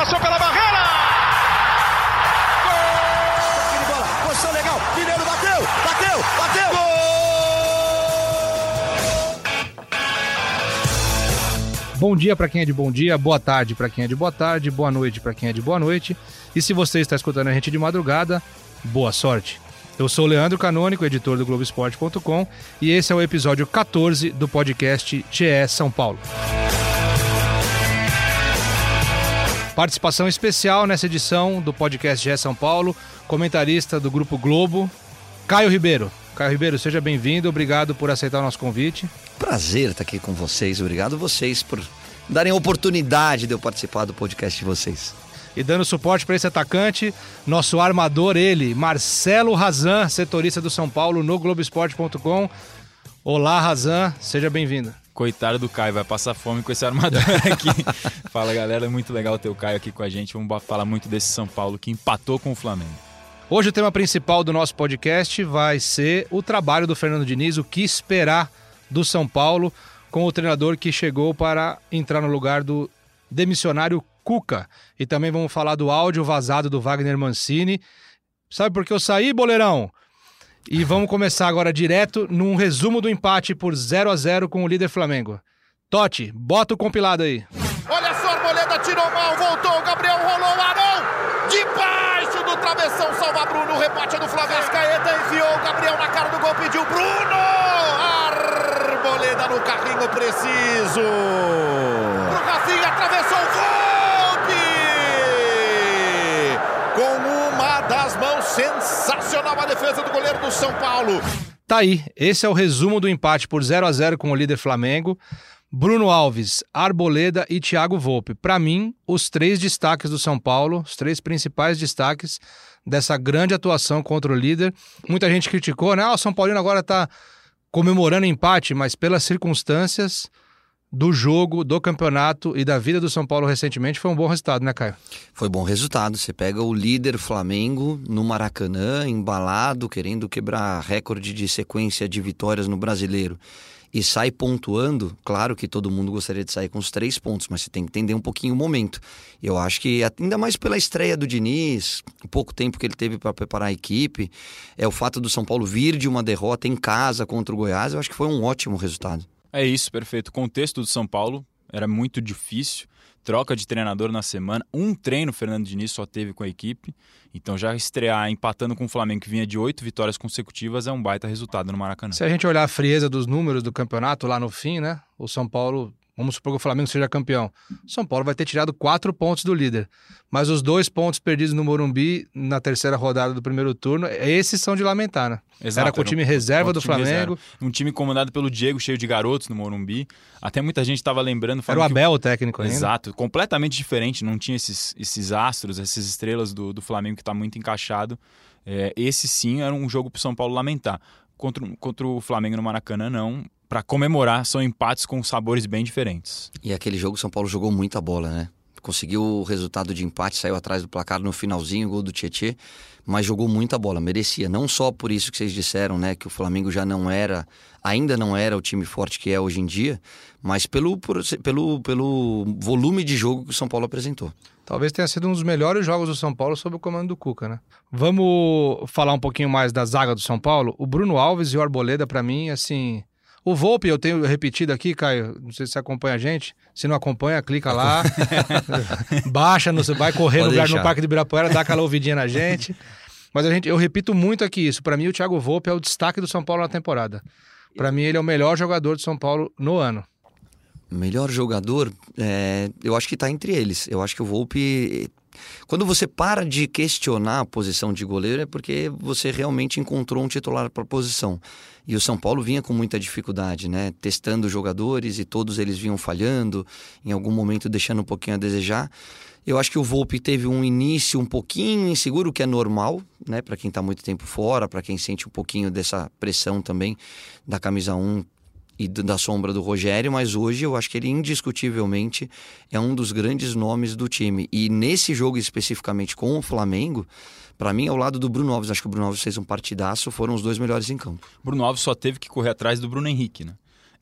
passou pela barreira! Gol! bola, posição legal, Mineiro bateu, bateu, bateu! Gol! Bom dia para quem é de bom dia, boa tarde para quem é de boa tarde, boa noite para quem é de boa noite. E se você está escutando a gente de madrugada, boa sorte. Eu sou o Leandro Canônico, editor do Globoesporte.com, e esse é o episódio 14 do podcast TE São Paulo. Participação especial nessa edição do podcast GE São Paulo, comentarista do Grupo Globo, Caio Ribeiro. Caio Ribeiro, seja bem-vindo, obrigado por aceitar o nosso convite. Prazer estar aqui com vocês, obrigado vocês por darem a oportunidade de eu participar do podcast de vocês. E dando suporte para esse atacante, nosso armador, ele, Marcelo Razan, setorista do São Paulo no Globoesporte.com. Olá, Razan, seja bem-vindo. Coitado do Caio, vai passar fome com esse armador aqui. Fala galera, é muito legal ter o Caio aqui com a gente. Vamos falar muito desse São Paulo que empatou com o Flamengo. Hoje o tema principal do nosso podcast vai ser o trabalho do Fernando Diniz, o que esperar do São Paulo com o treinador que chegou para entrar no lugar do demissionário Cuca. E também vamos falar do áudio vazado do Wagner Mancini. Sabe por que eu saí, boleirão? E vamos começar agora direto num resumo do empate por 0 a 0 com o líder Flamengo. Totti, bota o compilado aí. Olha só, Arboleda tirou mal, voltou, Gabriel rolou, Arão! Debaixo do travessão, salva Bruno, rebate do Flamengo. Caeta enfiou Gabriel na cara do gol, pediu Bruno! Arboleda no carrinho preciso. Pro Rafinha, atravessou o das mãos, sensacional a defesa do goleiro do São Paulo. Tá aí, esse é o resumo do empate por 0 a 0 com o líder Flamengo. Bruno Alves, Arboleda e Thiago Volpe. Para mim, os três destaques do São Paulo, os três principais destaques dessa grande atuação contra o líder. Muita gente criticou, né? Ah, o São Paulino agora tá comemorando empate, mas pelas circunstâncias do jogo, do campeonato e da vida do São Paulo recentemente, foi um bom resultado, né, Caio? Foi bom resultado. Você pega o líder Flamengo no Maracanã, embalado, querendo quebrar recorde de sequência de vitórias no brasileiro. E sai pontuando, claro que todo mundo gostaria de sair com os três pontos, mas você tem que entender um pouquinho o momento. Eu acho que, ainda mais pela estreia do Diniz, pouco tempo que ele teve para preparar a equipe, é o fato do São Paulo vir de uma derrota em casa contra o Goiás, eu acho que foi um ótimo resultado. É isso, perfeito. Contexto do São Paulo era muito difícil. Troca de treinador na semana. Um treino o Fernando Diniz só teve com a equipe. Então já estrear empatando com o Flamengo, que vinha de oito vitórias consecutivas, é um baita resultado no Maracanã. Se a gente olhar a frieza dos números do campeonato lá no fim, né? O São Paulo Vamos supor que o Flamengo seja campeão. São Paulo vai ter tirado quatro pontos do líder. Mas os dois pontos perdidos no Morumbi na terceira rodada do primeiro turno, esses são de lamentar, né? Exato, era com o time reserva do Flamengo. Reserva. Um time comandado pelo Diego, cheio de garotos no Morumbi. Até muita gente estava lembrando. Era o Abel o técnico ainda. Exato, completamente diferente. Não tinha esses, esses astros, essas estrelas do, do Flamengo que está muito encaixado. É, esse sim era um jogo para o São Paulo lamentar. Contra, contra o Flamengo no Maracanã, não para comemorar, são empates com sabores bem diferentes. E aquele jogo São Paulo jogou muita bola, né? Conseguiu o resultado de empate, saiu atrás do placar no finalzinho, gol do Tietê, mas jogou muita bola, merecia. Não só por isso que vocês disseram, né, que o Flamengo já não era, ainda não era o time forte que é hoje em dia, mas pelo, por, pelo, pelo volume de jogo que o São Paulo apresentou. Talvez tenha sido um dos melhores jogos do São Paulo sob o comando do Cuca, né? Vamos falar um pouquinho mais da zaga do São Paulo. O Bruno Alves e o Arboleda, para mim, assim, o Volpe, eu tenho repetido aqui, Caio, não sei se você acompanha a gente. Se não acompanha, clica lá, baixa, no, vai correr no, no Parque de Ibirapuera, dá aquela ouvidinha na gente. Mas a gente, eu repito muito aqui isso. Para mim, o Thiago Volpe é o destaque do São Paulo na temporada. Para mim, ele é o melhor jogador do São Paulo no ano. Melhor jogador, é, eu acho que está entre eles. Eu acho que o Volpe quando você para de questionar a posição de goleiro é porque você realmente encontrou um titular para a posição. E o São Paulo vinha com muita dificuldade, né? Testando jogadores e todos eles vinham falhando, em algum momento deixando um pouquinho a desejar. Eu acho que o Volpe teve um início um pouquinho inseguro, que é normal, né? Para quem está muito tempo fora, para quem sente um pouquinho dessa pressão também da camisa 1 e da sombra do Rogério, mas hoje eu acho que ele indiscutivelmente é um dos grandes nomes do time. E nesse jogo especificamente com o Flamengo, para mim, ao lado do Bruno Alves, acho que o Bruno Alves fez um partidaço, foram os dois melhores em campo. Bruno Alves só teve que correr atrás do Bruno Henrique, né?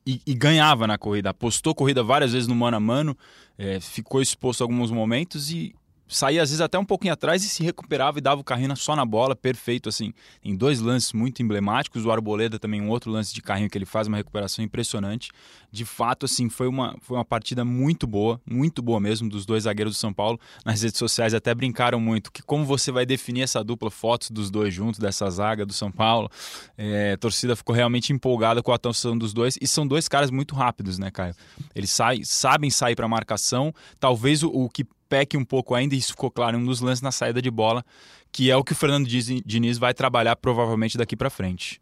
E, e ganhava na corrida, apostou corrida várias vezes no mano a mano, é, ficou exposto alguns momentos e saía às vezes até um pouquinho atrás e se recuperava e dava o carrinho só na bola, perfeito assim. Em dois lances muito emblemáticos, o Arboleda também um outro lance de carrinho que ele faz uma recuperação impressionante. De fato, assim, foi uma, foi uma partida muito boa, muito boa mesmo dos dois zagueiros do São Paulo. Nas redes sociais até brincaram muito que como você vai definir essa dupla, fotos dos dois juntos, dessa zaga do São Paulo. É, a torcida ficou realmente empolgada com a atuação dos dois e são dois caras muito rápidos, né, Caio? Eles saem, sabem sair para marcação. Talvez o, o que peque um pouco ainda, isso ficou claro em um dos lances na saída de bola, que é o que o Fernando Diniz vai trabalhar provavelmente daqui para frente.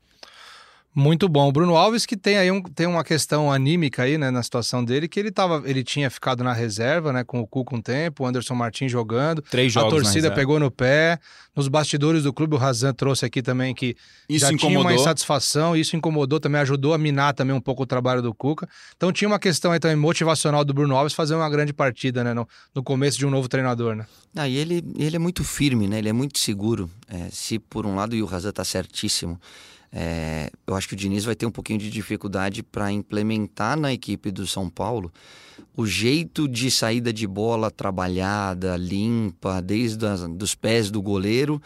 Muito bom. O Bruno Alves que tem aí um, tem uma questão anímica aí, né, na situação dele, que ele tava, ele tinha ficado na reserva, né, com o Cuca um tempo, o Anderson Martins jogando. Três jogos A torcida pegou no pé. Nos bastidores do clube, o Razan trouxe aqui também que isso já incomodou. tinha uma insatisfação, isso incomodou também, ajudou a minar também um pouco o trabalho do Cuca. Então tinha uma questão aí também motivacional do Bruno Alves fazer uma grande partida, né, no, no começo de um novo treinador, né? Ah, e ele, ele é muito firme, né? Ele é muito seguro. É, se por um lado e o Razan tá certíssimo, é, eu acho que o Diniz vai ter um pouquinho de dificuldade para implementar na equipe do São Paulo o jeito de saída de bola trabalhada, limpa, desde os pés do goleiro,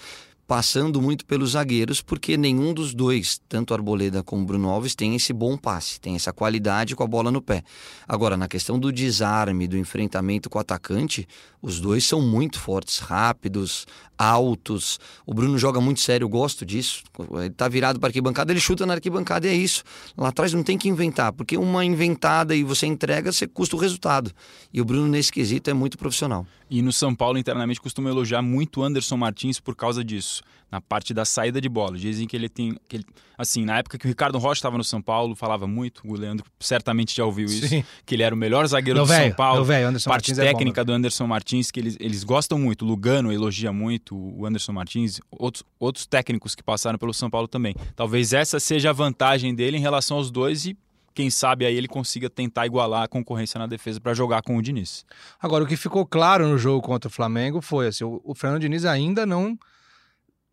passando muito pelos zagueiros, porque nenhum dos dois, tanto Arboleda como Bruno Alves, tem esse bom passe, tem essa qualidade com a bola no pé. Agora, na questão do desarme, do enfrentamento com o atacante, os dois são muito fortes, rápidos, altos. O Bruno joga muito sério, eu gosto disso. Ele tá virado para arquibancada, ele chuta na arquibancada e é isso. Lá atrás não tem que inventar, porque uma inventada e você entrega, você custa o resultado. E o Bruno, nesse quesito, é muito profissional. E no São Paulo, internamente, costuma elogiar muito o Anderson Martins por causa disso na parte da saída de bola. Dizem que ele tem. Que ele, assim, na época que o Ricardo Rocha estava no São Paulo, falava muito, o Leandro certamente já ouviu isso, Sim. que ele era o melhor zagueiro Meu do véio, São Paulo. véio, Anderson parte Martins é técnica bom, do Anderson Martins, que eles, eles gostam muito. O Lugano elogia muito o Anderson Martins, outros, outros técnicos que passaram pelo São Paulo também. Talvez essa seja a vantagem dele em relação aos dois e quem sabe aí ele consiga tentar igualar a concorrência na defesa para jogar com o Diniz. Agora, o que ficou claro no jogo contra o Flamengo foi assim: o, o Fernando Diniz ainda não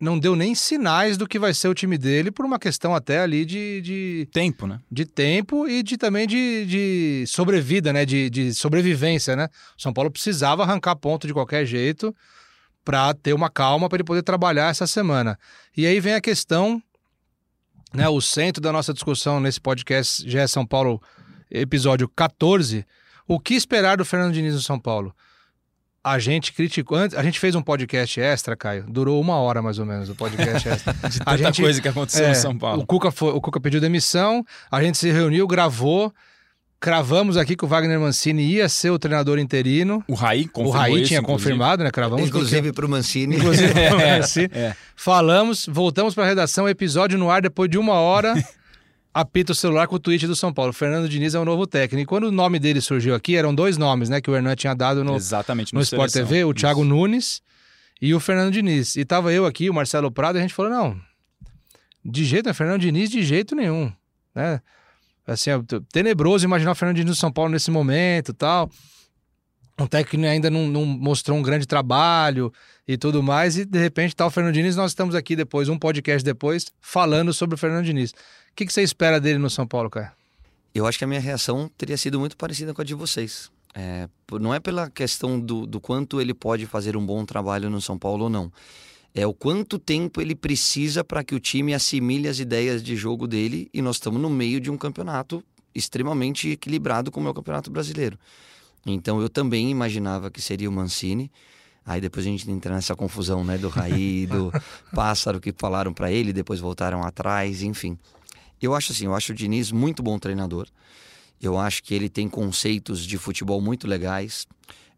não deu nem sinais do que vai ser o time dele por uma questão até ali de, de, Tempo, né? de tempo e de também de, de sobrevida, né? De, de sobrevivência, né? O São Paulo precisava arrancar ponto de qualquer jeito para ter uma calma para ele poder trabalhar essa semana. E aí vem a questão, né? O centro da nossa discussão nesse podcast já é São Paulo, episódio 14. O que esperar do Fernando Diniz no São Paulo? A gente criticou. A gente fez um podcast extra, Caio. Durou uma hora mais ou menos o podcast extra. De A tanta gente- coisa que aconteceu É, no São Paulo. O Cuca, foi, o Cuca pediu demissão, a gente se reuniu, gravou, cravamos aqui que o Wagner Mancini ia ser o treinador interino. O Raí o confirmou Raí isso, tinha inclusive. confirmado, né? Cravamos. Inclusive para o Mancini. Inclusive, pro Mancini. É. Falamos, voltamos para a redação, episódio no ar depois de uma hora. Apita o celular com o tweet do São Paulo. Fernando Diniz é o novo técnico. E quando o nome dele surgiu aqui, eram dois nomes, né? Que o Hernan tinha dado no, Exatamente, no Sport Seleção. TV, o Isso. Thiago Nunes e o Fernando Diniz. E tava eu aqui, o Marcelo Prado, e a gente falou: não, de jeito nenhum, Fernando Diniz de jeito nenhum. Né? Assim, é tenebroso imaginar o Fernando Diniz no São Paulo nesse momento tal. Um técnico ainda não, não mostrou um grande trabalho e tudo mais, e de repente tá o Fernando Diniz. Nós estamos aqui depois, um podcast depois, falando sobre o Fernando Diniz. O que, que você espera dele no São Paulo, cara? Eu acho que a minha reação teria sido muito parecida com a de vocês. É, não é pela questão do, do quanto ele pode fazer um bom trabalho no São Paulo ou não. É o quanto tempo ele precisa para que o time assimile as ideias de jogo dele e nós estamos no meio de um campeonato extremamente equilibrado como é o Campeonato Brasileiro. Então eu também imaginava que seria o Mancini. Aí depois a gente entra nessa confusão, né, do Raí, do Pássaro que falaram para ele, depois voltaram atrás, enfim. Eu acho assim, eu acho o Diniz muito bom treinador. Eu acho que ele tem conceitos de futebol muito legais.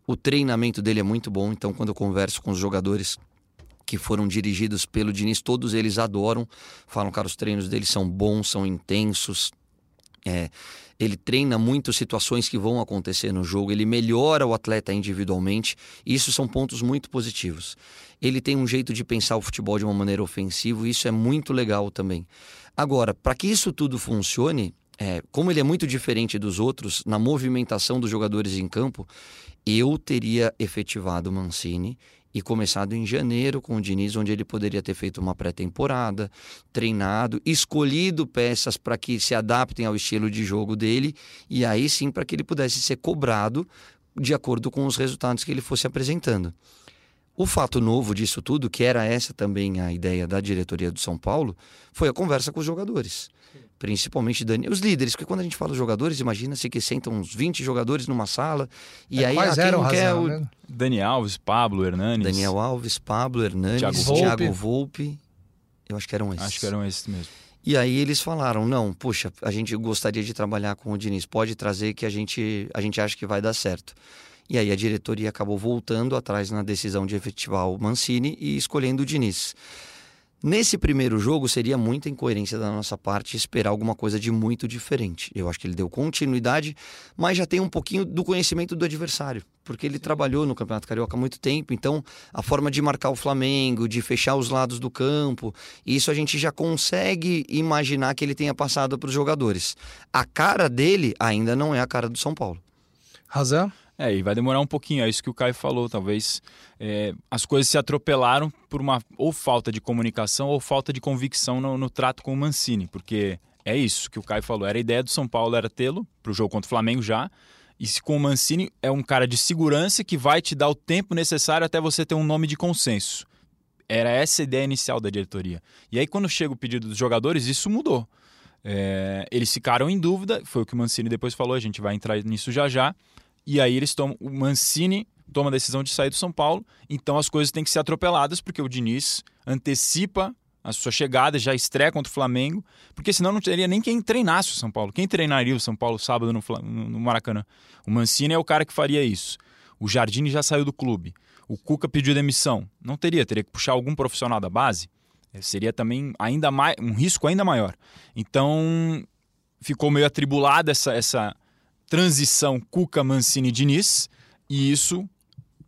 O treinamento dele é muito bom, então quando eu converso com os jogadores que foram dirigidos pelo Diniz, todos eles adoram. Falam, cara, os treinos dele são bons, são intensos. É, ele treina muito situações que vão acontecer no jogo, ele melhora o atleta individualmente. Isso são pontos muito positivos. Ele tem um jeito de pensar o futebol de uma maneira ofensiva, e isso é muito legal também. Agora, para que isso tudo funcione, é, como ele é muito diferente dos outros na movimentação dos jogadores em campo, eu teria efetivado Mancini e começado em janeiro com o Diniz, onde ele poderia ter feito uma pré-temporada, treinado, escolhido peças para que se adaptem ao estilo de jogo dele e aí sim para que ele pudesse ser cobrado de acordo com os resultados que ele fosse apresentando. O fato novo disso tudo, que era essa também a ideia da diretoria do São Paulo, foi a conversa com os jogadores. Principalmente Dani, os líderes, porque quando a gente fala jogadores, imagina-se que sentam uns 20 jogadores numa sala e É, aí quais ah, quem eram, não quer Razão, o né? Dani Alves, Pablo, Hernanes. Daniel Alves, Pablo, Hernandes, Thiago Thiago Volpe. Volpe. Eu acho que eram esses. Acho que eram esses mesmo. E aí eles falaram: não, puxa, a gente gostaria de trabalhar com o Diniz, pode trazer que a gente, a gente acha que vai dar certo. E aí a diretoria acabou voltando atrás na decisão de efetivar o Mancini e escolhendo o Diniz. Nesse primeiro jogo seria muita incoerência da nossa parte esperar alguma coisa de muito diferente. Eu acho que ele deu continuidade, mas já tem um pouquinho do conhecimento do adversário, porque ele trabalhou no Campeonato Carioca há muito tempo, então a forma de marcar o Flamengo, de fechar os lados do campo, isso a gente já consegue imaginar que ele tenha passado para os jogadores. A cara dele ainda não é a cara do São Paulo. Razão? É, e vai demorar um pouquinho, é isso que o Caio falou. Talvez é, as coisas se atropelaram por uma ou falta de comunicação ou falta de convicção no, no trato com o Mancini, porque é isso que o Caio falou. Era a ideia do São Paulo, era tê-lo para o jogo contra o Flamengo já. E se com o Mancini é um cara de segurança que vai te dar o tempo necessário até você ter um nome de consenso. Era essa a ideia inicial da diretoria. E aí, quando chega o pedido dos jogadores, isso mudou. É, eles ficaram em dúvida, foi o que o Mancini depois falou, a gente vai entrar nisso já já. E aí eles tomam. O Mancini toma a decisão de sair do São Paulo, então as coisas têm que ser atropeladas, porque o Diniz antecipa a sua chegada, já estreia contra o Flamengo, porque senão não teria nem quem treinasse o São Paulo. Quem treinaria o São Paulo sábado no, no Maracanã? O Mancini é o cara que faria isso. O Jardine já saiu do clube. O Cuca pediu demissão. Não teria, teria que puxar algum profissional da base. Eh, Seria também ainda mais um risco ainda maior. Então ficou meio atribulada essa, essa transição Cuca Mancini Diniz e isso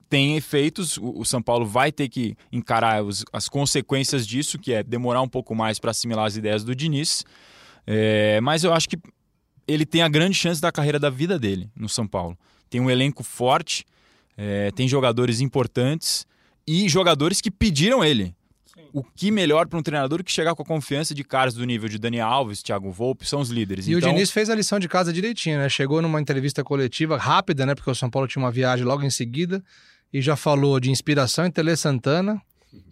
tem efeitos. O, São Paulo vai ter que encarar os- as consequências disso, que é demorar um pouco mais para assimilar as ideias do Diniz. É, mas eu acho que ele tem a grande chance da carreira da vida dele no São Paulo. Tem um elenco forte, é, tem jogadores importantes e jogadores que pediram ele. O que melhor para um treinador que chegar com a confiança de caras do nível de Dani Alves, Thiago Volpe, são os líderes. E então, o Diniz fez a lição de casa direitinho, né? Chegou numa entrevista coletiva rápida, né? Porque o São Paulo tinha uma viagem logo em seguida e já falou de inspiração em Tele Santana,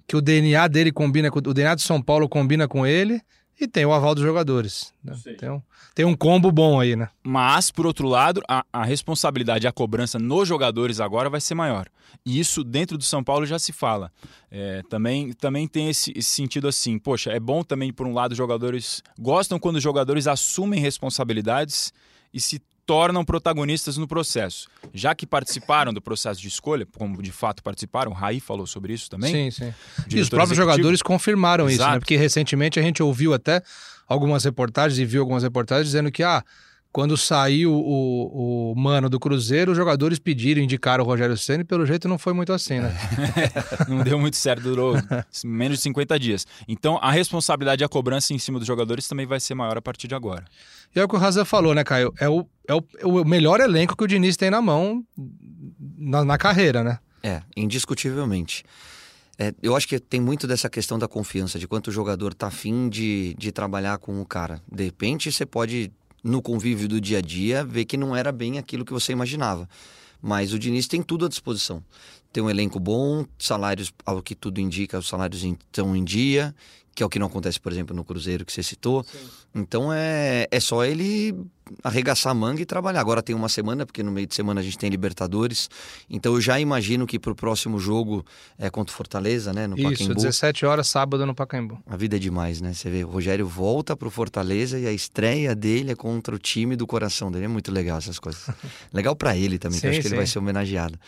que o DNA dele combina com o DNA de São Paulo combina com ele e tem o aval dos jogadores. né? Tem, um, tem um combo bom aí, né? Mas, por outro lado, a, a responsabilidade e a cobrança nos jogadores agora vai ser maior. E isso dentro do São Paulo já se fala. É, também, também tem esse, esse sentido assim. Poxa, é bom também, por um lado, os jogadores gostam quando os jogadores assumem responsabilidades e se tornam protagonistas no processo. Já que participaram do processo de escolha, como de fato participaram, o Raí falou sobre isso também. Sim, sim. E os próprios executivo. jogadores confirmaram isso, né? Exato. Porque recentemente a gente ouviu até algumas reportagens e viu algumas reportagens dizendo que, ah, quando saiu o, o mano do Cruzeiro, os jogadores pediram, indicaram o Rogério Ceni pelo jeito não foi muito assim, né? não deu muito certo, durou menos de 50 dias. Então, a responsabilidade e a cobrança em cima dos jogadores também vai ser maior a partir de agora. E é o que o Razan falou, né, Caio? É o, é o, é o melhor elenco que o Diniz tem na mão na, na carreira, né? É, indiscutivelmente. É, eu acho que tem muito dessa questão da confiança, de quanto o jogador tá afim de, de trabalhar com o cara. De repente, você pode, no convívio do dia a dia, ver que não era bem aquilo que você imaginava. Mas o Diniz tem tudo à disposição. Tem um elenco bom, salários, ao que tudo indica, os salários estão em dia, que é o que não acontece, por exemplo, no Cruzeiro que você citou. Então é, é só ele arregaçar a manga e trabalhar. Agora tem uma semana, porque no meio de semana a gente tem Libertadores. Então eu já imagino que pro próximo jogo é contra o Fortaleza, né? No Isso, Pacaembu. 17 horas, sábado no Pacaembu. A vida é demais, né? Você vê, o Rogério volta pro Fortaleza e a estreia dele é contra o time do coração dele. É muito legal essas coisas. legal pra ele também, que eu Sim, acho que ele sim. vai ser homenageado.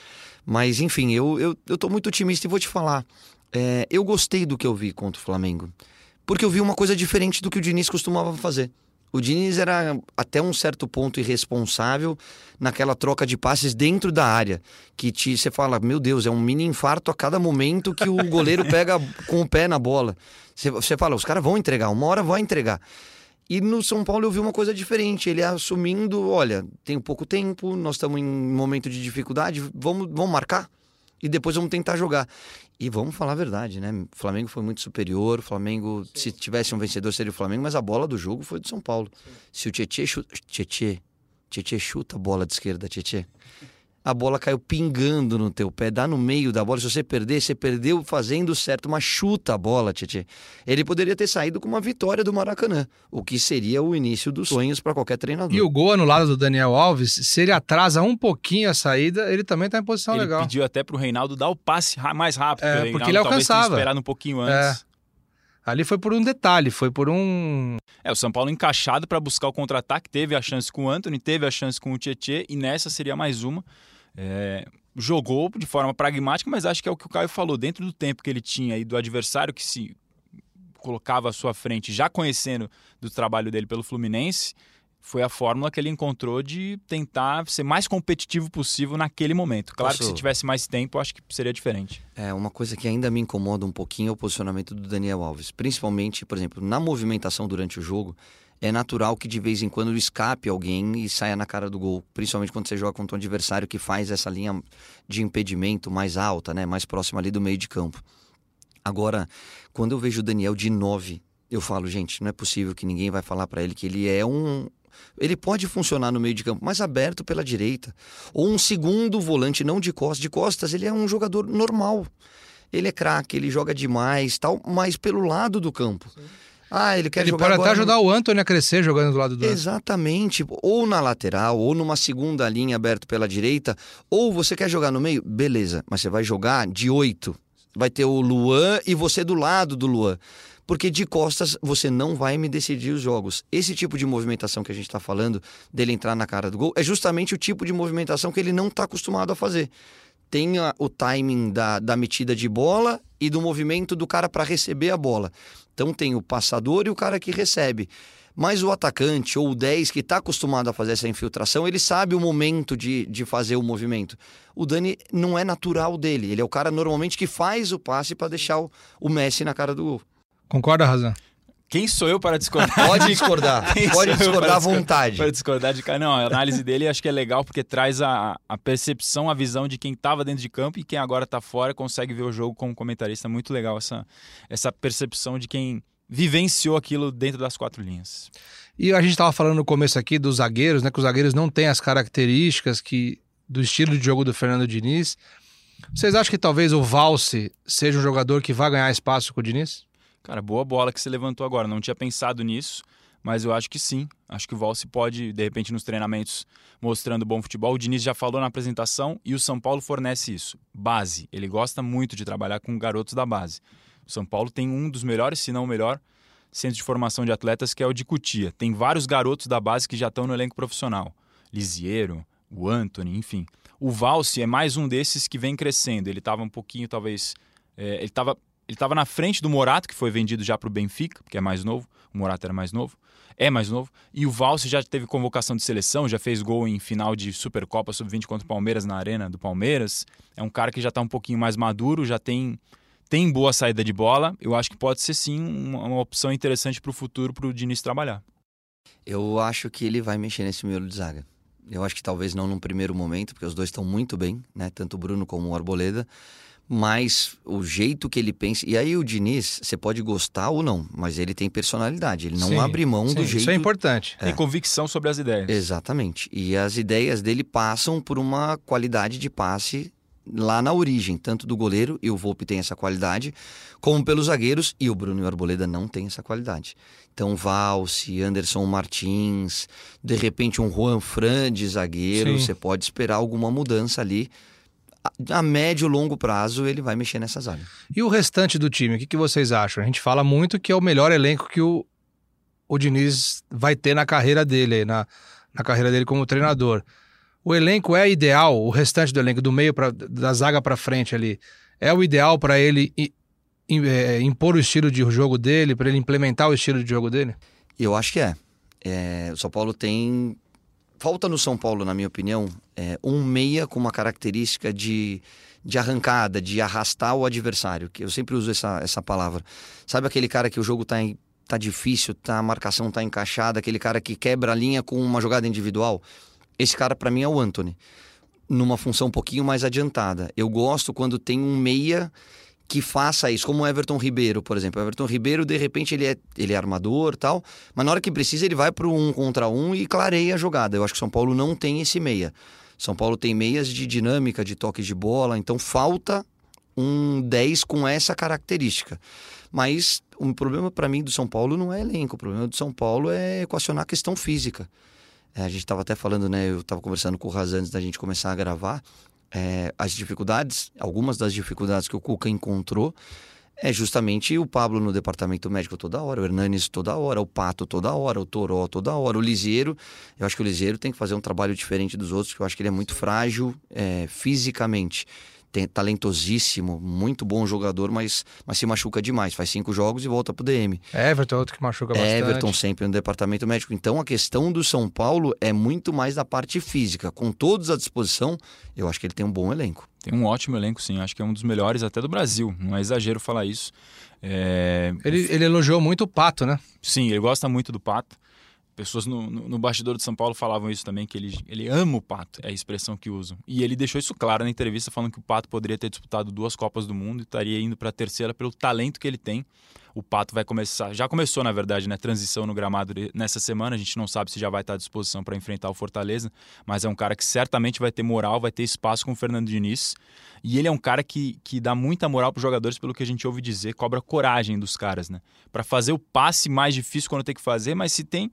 Mas, enfim, eu, eu, eu tô muito otimista e vou te falar. É, eu gostei do que eu vi contra o Flamengo. Porque eu vi uma coisa diferente do que o Diniz costumava fazer. O Diniz era até um certo ponto irresponsável naquela troca de passes dentro da área. Que te, você fala, meu Deus, é um mini infarto a cada momento que o goleiro pega com o pé na bola. Você, você fala, os caras vão entregar, uma hora vai entregar. E no São Paulo eu vi uma coisa diferente. Ele assumindo, olha, tem pouco tempo, nós estamos em momento de dificuldade, vamos, vamos marcar e depois vamos tentar jogar. E vamos falar a verdade, né? O Flamengo foi muito superior. O Flamengo, se tivesse um vencedor, seria o Flamengo, mas a bola do jogo foi do São Paulo. Se o Tietê. Tietê. Tietê chuta a bola de esquerda, Tietê. A bola caiu pingando no teu pé, dá no meio da bola. Se você perder, você perdeu fazendo certo, mas chuta a bola, Tietê. Ele poderia ter saído com uma vitória do Maracanã, o que seria o início dos sonhos para qualquer treinador. E o gol anulado do Daniel Alves, se ele atrasa um pouquinho a saída, ele também tá em posição ele legal. pediu até pro Reinaldo dar o passe mais rápido. É, Reinaldo porque ele alcançava. esperado um pouquinho antes. Ali foi por um detalhe, foi por um. É, o São Paulo encaixado para buscar o contra-ataque, teve a chance com o Anthony, teve a chance com o Tietê e nessa seria mais uma. É, jogou de forma pragmática, mas acho que é o que o Caio falou, dentro do tempo que ele tinha e do adversário que se colocava à sua frente, já conhecendo do trabalho dele pelo Fluminense, foi a fórmula que ele encontrou de tentar ser mais competitivo possível naquele momento. Claro que Posso- se tivesse mais tempo, acho que seria diferente. É, uma coisa que ainda me incomoda um pouquinho é o posicionamento do Daniel Alves. Principalmente, por exemplo, na movimentação durante o jogo, é natural que de vez em quando escape alguém e saia na cara do gol. Principalmente quando você joga contra um adversário que faz essa linha de impedimento mais alta, né? Mais próxima ali do meio de campo. Agora, quando eu vejo o Daniel de 9, eu falo, gente, não é possível que ninguém vai falar para ele que ele é um. Ele pode funcionar no meio de campo, mas aberto pela direita. Ou um segundo volante, não de costas. De costas, ele é um jogador normal. Ele é craque, ele joga demais, tal, mas pelo lado do campo. Ah, ele quer ele jogar pode até agora no- ajudar o Antony a crescer jogando do lado do. Exatamente. Ou na lateral, ou numa segunda linha aberto pela direita. Ou você quer jogar no meio? Beleza, mas você vai jogar de oito. Vai ter o Luan e você do lado do Luan. Porque de costas você não vai me decidir os jogos. Esse tipo de movimentação que a gente está falando, dele entrar na cara do gol, é justamente o tipo de movimentação que ele não está acostumado a fazer. Tem a- o timing da, da metida de bola e do movimento do cara para receber a bola. Então tem o passador e o cara que recebe. Mas o atacante ou o 10 que está acostumado a fazer essa infiltração, ele sabe o momento de, de fazer o movimento. O Dani não é natural dele. Ele é o cara normalmente que faz o passe para deixar o, o Messi na cara do gol. Concorda, Razão? Quem sou eu para discordar? Pode discordar, Quem pode discordar à vontade. Para discordar de cara. Não, a análise dele acho que é legal porque traz a, a percepção, a visão de quem estava dentro de campo e quem agora está fora consegue ver o jogo como comentarista. Muito legal essa, essa percepção de quem vivenciou aquilo dentro das quatro linhas. E a gente estava falando no começo aqui dos zagueiros, né? Que os zagueiros não têm as características que do estilo de jogo do Fernando Diniz. Vocês acham que talvez o Valse seja um jogador que vai ganhar espaço com o Diniz? Cara, boa bola que você levantou agora. Não tinha pensado nisso, mas eu acho que sim. Acho que o Valse pode, de repente, nos treinamentos, mostrando bom futebol. O Diniz já falou na apresentação e o São Paulo fornece isso. Base. Ele gosta muito de trabalhar com garotos da base. O São Paulo tem um dos melhores, se não o melhor, centro de formação de atletas, que é o de Cutia. Tem vários garotos da base que já estão no elenco profissional. Lisiero, o Anthony, enfim. O Valse é mais um desses que vem crescendo. Ele estava um pouquinho, talvez. é, ele estava ele estava na frente do Morato, que foi vendido já para o Benfica, porque é mais novo. O Morato era mais novo. É mais novo. E o Valse já teve convocação de seleção, já fez gol em final de Supercopa Sub-20 contra o Palmeiras na Arena do Palmeiras. É um cara que já está um pouquinho mais maduro, já tem, tem boa saída de bola. Eu acho que pode ser sim uma, uma opção interessante para o futuro para o Diniz trabalhar. Eu acho que ele vai mexer nesse miolo de zaga. Eu acho que talvez não num primeiro momento, porque os dois estão muito bem, né? Tanto o Bruno como o Arboleda. Mas o jeito que ele pensa. E aí o Diniz, você pode gostar ou não, mas ele tem personalidade. Ele não Sim, abre mão Sim, do jeito. Isso é importante. Tem convicção sobre as ideias. Exatamente. E as ideias dele passam por uma qualidade de passe lá na origem, tanto do goleiro, e o Volpe tem essa qualidade, como pelos zagueiros, e o Bruno e o Arboleda não tem essa qualidade. Então, Valse, Anderson Martins, de repente um Juan Fran de zagueiro, Sim. você pode esperar alguma mudança ali. A, médio e longo prazo, ele vai mexer nessa zaga. E o restante do time, o que, que vocês acham? A gente fala muito que é o melhor elenco que o, o Diniz vai ter na carreira dele, na, na carreira dele como treinador. O elenco é ideal, o restante do elenco, do meio pra, da zaga para frente ali, é o ideal para ele i- im- é, impor o estilo de jogo dele, para ele implementar o estilo de jogo dele? Eu acho que é. É, o São Paulo tem. Falta no São Paulo, na minha opinião, é, um meia com uma característica de, de arrancada, de arrastar o adversário. Que eu sempre uso essa, essa palavra. Sabe aquele cara que o jogo tá, em- tá difícil, tá, a marcação tá encaixada, aquele cara que quebra a linha com uma jogada individual? Esse cara, para mim, é o Anthony. Numa função um pouquinho mais adiantada. Eu gosto quando tem um meia que faça isso, como o Everton Ribeiro, por exemplo. O Everton Ribeiro, de repente, ele é, ele é armador tal, mas na hora que precisa, ele vai para um contra um e clareia a jogada. Eu acho que o São Paulo não tem esse meia. São Paulo tem meias de dinâmica, de toque de bola, então falta um 10 com essa característica. Mas o problema para mim do São Paulo não é elenco, o problema do São Paulo é equacionar a questão física. É, a gente estava até falando, né? Eu estava conversando com o Raz antes da gente começar a gravar. É, as dificuldades, algumas das dificuldades que o Cuca encontrou é justamente o Pablo no departamento médico toda hora, o Hernanes toda hora, o Pato toda hora, o Toró toda hora, o Liseiro. Eu acho que o Liseiro tem que fazer um trabalho diferente dos outros, porque eu acho que ele é muito frágil é, fisicamente tem, talentosíssimo, muito bom jogador, mas, mas se machuca demais. Faz cinco jogos e volta pro DM. Everton é outro que machuca bastante. Everton sempre no departamento médico. Então a questão do São Paulo é muito mais da parte física. Com todos à disposição, eu acho que ele tem um bom elenco. Tem um ótimo elenco, sim. Acho que é um dos melhores até do Brasil. Não é exagero falar isso. É... Ele, ele elogiou muito o Pato, né? Sim, ele gosta muito do Pato. Pessoas no, no, no, bastidor de São Paulo falavam isso também, que ele, ele ama o Pato, é a expressão que usam. E ele deixou isso claro na entrevista, falando que o Pato poderia ter disputado duas Copas do Mundo e estaria indo para a terceira pelo talento que ele tem. O Pato vai começar, já começou na verdade, né, transição no gramado nessa semana. A gente não sabe se já vai estar à disposição para enfrentar o Fortaleza, mas é um cara que certamente vai ter moral, vai ter espaço com o Fernando Diniz. E ele é um cara que, que dá muita moral para os jogadores, pelo que a gente ouve dizer, cobra coragem dos caras, né? Para fazer o passe mais difícil quando tem que fazer, mas se tem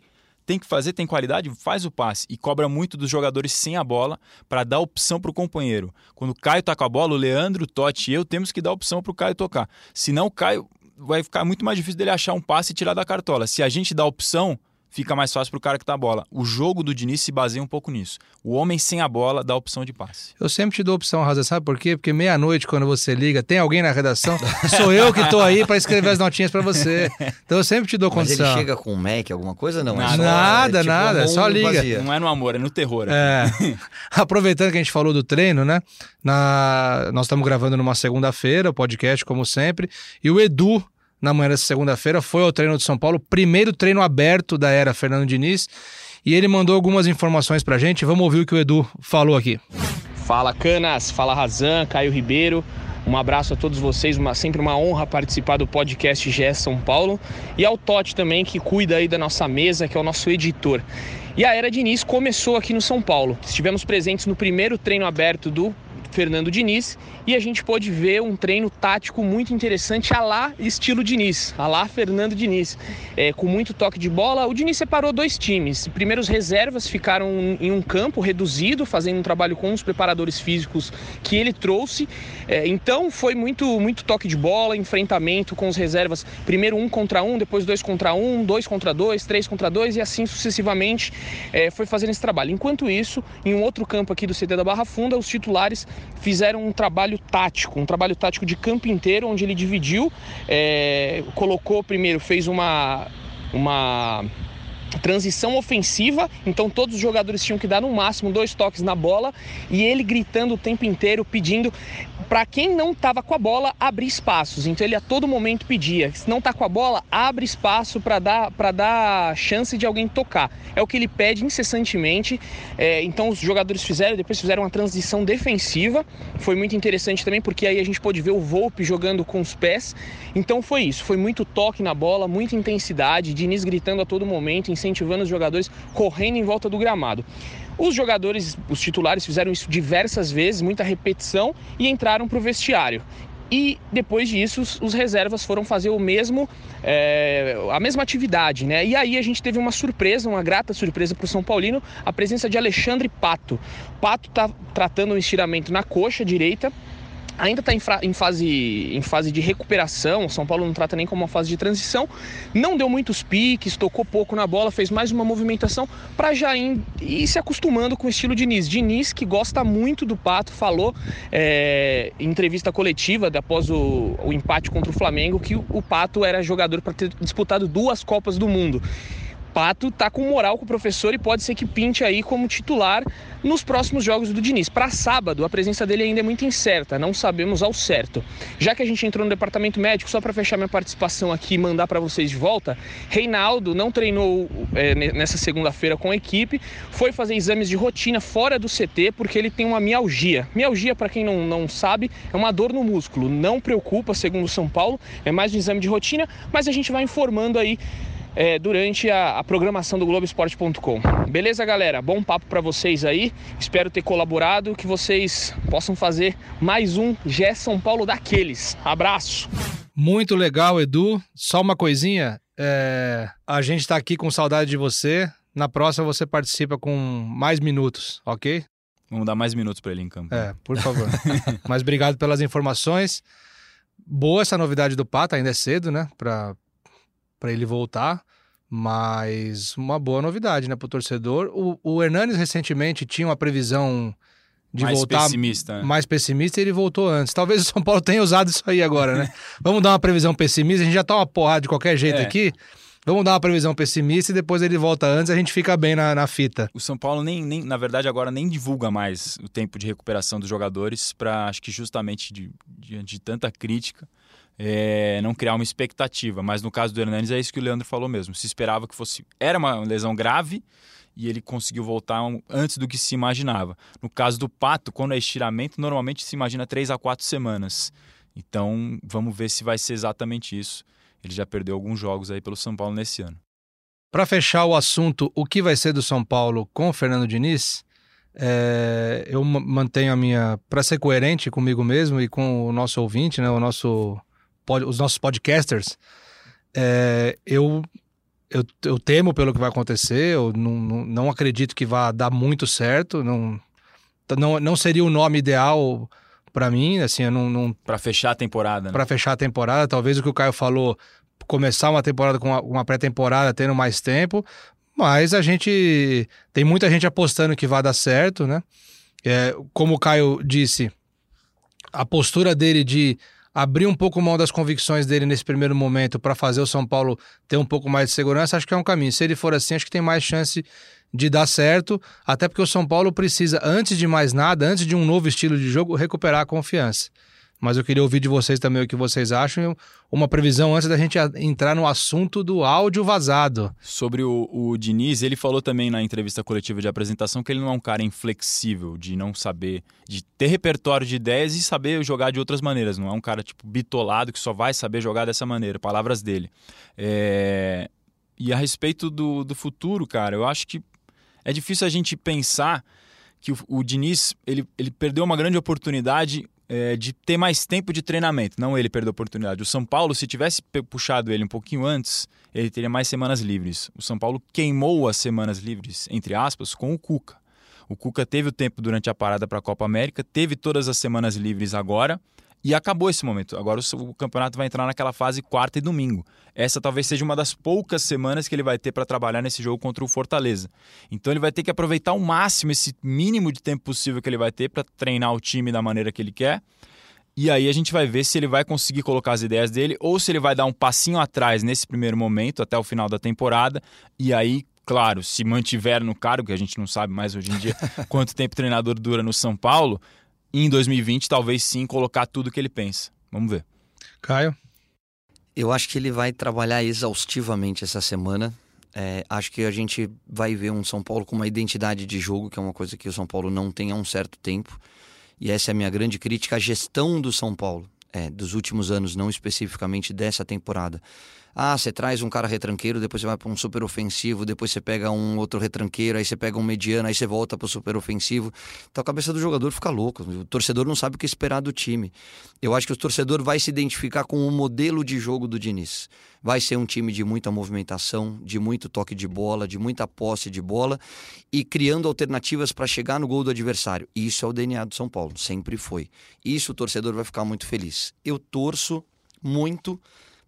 tem que fazer, tem qualidade, faz o passe. E cobra muito dos jogadores sem a bola para dar opção para o companheiro. Quando o Caio tá com a bola, o Leandro, o Totti e eu temos que dar opção para o Caio tocar. Senão o Caio vai ficar muito mais difícil dele achar um passe e tirar da cartola. Se a gente dá opção, fica mais fácil para o cara que tá a bola. O jogo do Diniz se baseia um pouco nisso. O homem sem a bola dá opção de passe. Eu sempre te dou opção, Raza, sabe por quê? Porque meia-noite, quando você liga, tem alguém na redação, sou eu que tô aí para escrever as notinhas para você. Então eu sempre te dou condição. Mas ele chega com um Mac, alguma coisa? Não, nada, é só, nada, é tipo nada, só liga. Vazia. Não é no amor, é no terror. É. Aproveitando que a gente falou do treino, né? Na... Nós estamos gravando numa segunda-feira, o podcast, como sempre, e o Edu na manhã dessa segunda-feira, foi ao treino de São Paulo, primeiro treino aberto da era Fernando Diniz, e ele mandou algumas informações pra gente. Vamos ouvir o que o Edu falou aqui. Fala Canas, fala Razan, Caio Ribeiro. Um abraço a todos vocês, uma, sempre uma honra participar do podcast GE São Paulo e ao Totti também que cuida aí da nossa mesa, que é o nosso editor. E a era Diniz começou aqui no São Paulo. Estivemos presentes no primeiro treino aberto do Fernando Diniz e a gente pôde ver um treino tático muito interessante a lá estilo Diniz, a lá Fernando Diniz, é, com muito toque de bola. O Diniz separou dois times. Primeiro os reservas ficaram em um campo reduzido, fazendo um trabalho com os preparadores físicos que ele trouxe. É, então foi muito, muito toque de bola, enfrentamento com os reservas. Primeiro um contra um, depois dois contra um, dois contra dois, três contra dois e assim sucessivamente é, foi fazendo esse trabalho. Enquanto isso, em um outro campo aqui do CT da Barra Funda, os titulares fizeram um trabalho tático, um trabalho tático de campo inteiro, onde ele dividiu, é, colocou primeiro, fez uma, uma transição ofensiva, então todos os jogadores tinham que dar no máximo dois toques na bola e ele gritando o tempo inteiro, pedindo para quem não estava com a bola abrir espaços. Então ele a todo momento pedia: se não está com a bola, abre espaço para dar para dar chance de alguém tocar. É o que ele pede incessantemente. É, então os jogadores fizeram, depois fizeram uma transição defensiva. Foi muito interessante também porque aí a gente pôde ver o Volpe jogando com os pés. Então foi isso, foi muito toque na bola, muita intensidade, Diniz gritando a todo momento, incentivando os jogadores correndo em volta do gramado. Os jogadores, os titulares, fizeram isso diversas vezes, muita repetição e entraram para o vestiário. E depois disso, os reservas foram fazer o mesmo, é, a mesma atividade, né? E aí a gente teve uma surpresa, uma grata surpresa para o São Paulino, a presença de Alexandre Pato. Pato está tratando um estiramento na coxa direita, ainda está em, em, fase, em fase de recuperação. O São Paulo não trata nem como uma fase de transição. Não deu muitos piques, tocou pouco na bola, fez mais uma movimentação para já ir, ir, se acostumando com o estilo Diniz. Diniz, que gosta muito do Pato, falou é, em entrevista coletiva após o, o empate contra o Flamengo que o, o Pato era jogador para ter disputado duas Copas do Mundo. Pato tá com moral com o professor e pode ser que pinte aí como titular nos próximos jogos do Diniz. Para sábado, a presença dele ainda é muito incerta, não sabemos ao certo. Já que a gente entrou no departamento médico, só para fechar minha participação aqui e mandar para vocês de volta, Reinaldo não treinou é, nessa segunda-feira com a equipe, foi fazer exames de rotina fora do CT porque ele tem uma mialgia. Mialgia, para quem não, não sabe, é uma dor no músculo. Não preocupa, segundo São Paulo, é mais um exame de rotina, mas a gente vai informando aí é, durante a, a, programação do Globoesporte.com. Beleza, galera? Bom papo para vocês aí. Espero ter colaborado, que vocês possam fazer mais um Gé São Paulo daqueles. Abraço! Muito legal, Edu. Só uma coisinha. É... A gente está aqui com saudade de você. Na próxima você participa com mais minutos, ok? Vamos dar mais minutos para ele em campo. É, por favor. Mas obrigado pelas informações. Boa essa novidade do Pato, ainda é cedo, né? Para ele voltar. Mas uma boa novidade, né, para o torcedor. O Hernanes recentemente tinha uma previsão de mais voltar pessimista. Né? mais pessimista e ele voltou antes. Talvez o São Paulo tenha usado isso aí agora, né? Vamos dar uma previsão pessimista, a gente já tá uma porrada de qualquer jeito é. aqui. Vamos dar uma previsão pessimista e depois ele volta antes, a gente fica bem na, na fita. O São Paulo nem, nem, na verdade, agora nem divulga mais o tempo de recuperação dos jogadores para, acho que justamente diante de, de, tanta crítica, é, não criar uma expectativa. Mas no caso do Hernandes é isso que o Leandro falou mesmo. Se esperava que fosse. Era uma lesão grave e ele conseguiu voltar antes do que se imaginava. No caso do Pato, quando é estiramento, normalmente se imagina três a quatro semanas. Então vamos ver se vai ser exatamente isso. Ele já perdeu alguns jogos aí pelo São Paulo nesse ano. Para fechar o assunto, o que vai ser do São Paulo com o Fernando Diniz? É, eu mantenho a minha. Para ser coerente comigo mesmo e com o nosso ouvinte, né, o nosso, os nossos podcasters, é, eu, eu, eu, temo pelo que vai acontecer, eu não, não, não acredito que vá dar muito certo, não, não, não seria o nome ideal para mim, assim, eu não... não... Para fechar a temporada, né? Para fechar a temporada, talvez o que o Caio falou, começar uma temporada com uma, uma pré-temporada tendo mais tempo, mas a gente... Tem muita gente apostando que vai dar certo, né? É, como o Caio disse, a postura dele de abrir um pouco mão das convicções dele nesse primeiro momento para fazer o São Paulo ter um pouco mais de segurança, acho que é um caminho. Se ele for assim, acho que tem mais chance de dar certo, até porque o São Paulo precisa, antes de mais nada, antes de um novo estilo de jogo, recuperar a confiança. Mas eu queria ouvir de vocês também o que vocês acham. Uma previsão antes da gente entrar no assunto do áudio vazado. Sobre o, o Diniz, ele falou também na entrevista coletiva de apresentação que ele não é um cara inflexível, de não saber, de ter repertório de ideias e saber jogar de outras maneiras. Não é um cara tipo bitolado que só vai saber jogar dessa maneira. Palavras dele. É... E a respeito do, do futuro, cara, eu acho que é difícil a gente pensar que o, o Diniz ele, ele perdeu uma grande oportunidade é, de ter mais tempo de treinamento. Não ele perdeu a oportunidade. O São Paulo, se tivesse puxado ele um pouquinho antes, ele teria mais semanas livres. O São Paulo queimou as semanas livres, entre aspas, com o Cuca. O Cuca teve o tempo durante a parada para a Copa América, teve todas as semanas livres agora e acabou esse momento. Agora o, campeonato vai entrar naquela fase quarta e domingo. Essa talvez seja uma das poucas semanas que ele vai ter para trabalhar nesse jogo contra o Fortaleza. Então ele vai ter que aproveitar ao máximo esse mínimo de tempo possível que ele vai ter para treinar o time da maneira que ele quer. E aí a gente vai ver se ele vai conseguir colocar as ideias dele ou se ele vai dar um passinho atrás nesse primeiro momento até o final da temporada. E aí claro, se mantiver no cargo, que a gente não sabe mais hoje em dia quanto tempo o treinador dura no São Paulo, em 2020 talvez sim colocar tudo que ele pensa. Vamos ver. Caio? Eu acho que ele vai trabalhar exaustivamente essa semana. É, acho que a gente vai ver um São Paulo com uma identidade de jogo, que é uma coisa que o São Paulo não tem há um certo tempo. E essa é a minha grande crítica à gestão do São Paulo, é, dos últimos anos, não especificamente dessa temporada. Ah, você traz um cara retranqueiro, depois você vai para um super ofensivo, depois você pega um outro retranqueiro, aí você pega um mediano, aí você volta para o super ofensivo. Então a cabeça do jogador fica louca. O torcedor não sabe o que esperar do time. Eu acho que o torcedor vai se identificar com o modelo de jogo do Diniz. Vai ser um time de muita movimentação, de muito toque de bola, de muita posse de bola e criando alternativas para chegar no gol do adversário. Isso é o DNA do São Paulo, sempre foi. Isso o torcedor vai ficar muito feliz. Eu torço muito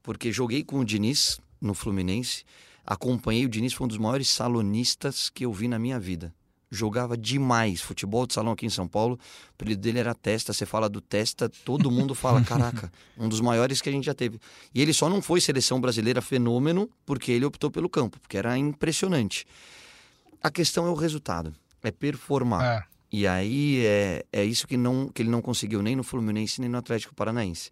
porque joguei com o Diniz no Fluminense, acompanhei o Diniz, foi um dos maiores salonistas que eu vi na minha vida. Jogava demais futebol de salão aqui em São Paulo. O apelido dele era Testa. Você fala do Testa, todo mundo fala: caraca, um dos maiores que a gente já teve. E ele só não foi seleção brasileira fenômeno porque ele optou pelo campo, porque era impressionante. A questão é o resultado, é performar. É. E aí é, é isso que, não, que ele não conseguiu nem no Fluminense nem no Atlético Paranaense.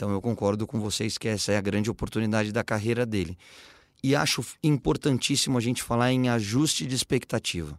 Então eu concordo com vocês que essa é a grande oportunidade da carreira dele. E acho importantíssimo a gente falar em ajuste de expectativa.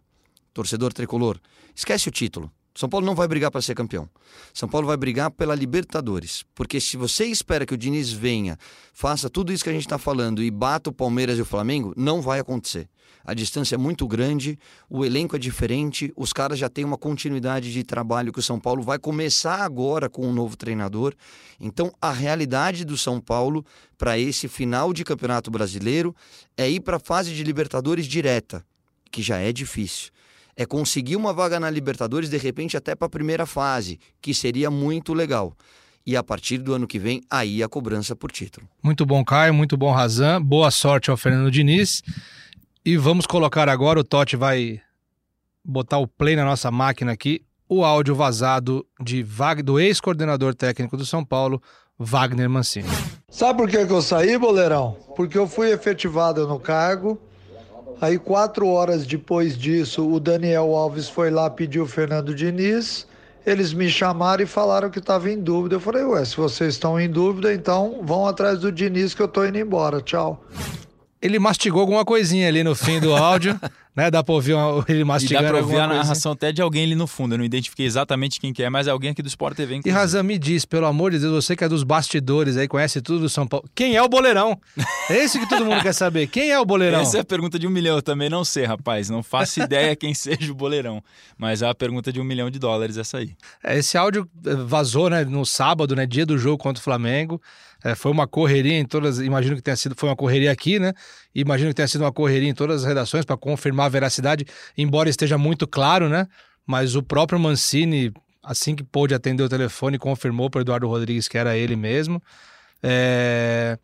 Torcedor tricolor, esquece o título. São Paulo não vai brigar para ser campeão. São Paulo vai brigar pela Libertadores. Porque se você espera que o Diniz venha, faça tudo isso que a gente está falando e bata o Palmeiras e o Flamengo, não vai acontecer. A distância é muito grande, o elenco é diferente, os caras já têm uma continuidade de trabalho que o São Paulo vai começar agora com um novo treinador. Então, a realidade do São Paulo para esse final de Campeonato Brasileiro é ir para a fase de Libertadores direta, que já é difícil é conseguir uma vaga na Libertadores, de repente até para a primeira fase, que seria muito legal. E a partir do ano que vem, aí a cobrança por título. Muito bom, Caio, muito bom, Razan. Boa sorte ao Fernando Diniz. E vamos colocar agora, o Totti vai botar o play na nossa máquina aqui, o áudio vazado de do ex-coordenador técnico do São Paulo, Wagner Mancini. Sabe por que, que eu saí, boleirão? Porque eu fui efetivado no cargo Aí, quatro horas depois disso, o Daniel Alves foi lá pedir o Fernando Diniz. Eles me chamaram e falaram que estava em dúvida. Eu falei, ué, se vocês estão em dúvida, então vão atrás do Diniz que eu tô indo embora. Tchau ele mastigou alguma coisinha ali no fim do áudio, né? Dá pra ouvir uma, ele mastigando. E dá pra ouvir a narração até de alguém ali no fundo. Eu não identifiquei exatamente quem que é, mas é alguém aqui do Sport TV. Inclusive. E Razan, me diz, pelo amor de Deus, você que é dos bastidores aí, conhece tudo do São Paulo. Quem é o boleirão? É isso que todo mundo quer saber. Quem é o boleirão? Essa é a pergunta de um milhão. Eu também não sei, rapaz. Não faço ideia quem seja o boleirão. Mas é a pergunta de um milhão de dólares essa aí. É, esse áudio eh, vazou, né? No sábado, né? Dia do jogo contra o Flamengo. É, foi uma correria em todas. Imagino que tenha sido. Foi uma correria aqui, né? Imagino que tenha sido uma correria em todas as redações para confirmar a veracidade, embora esteja muito claro, né? Mas o próprio Mancini, assim que pôde atender o telefone, confirmou para Eduardo Rodrigues que era ele mesmo. É...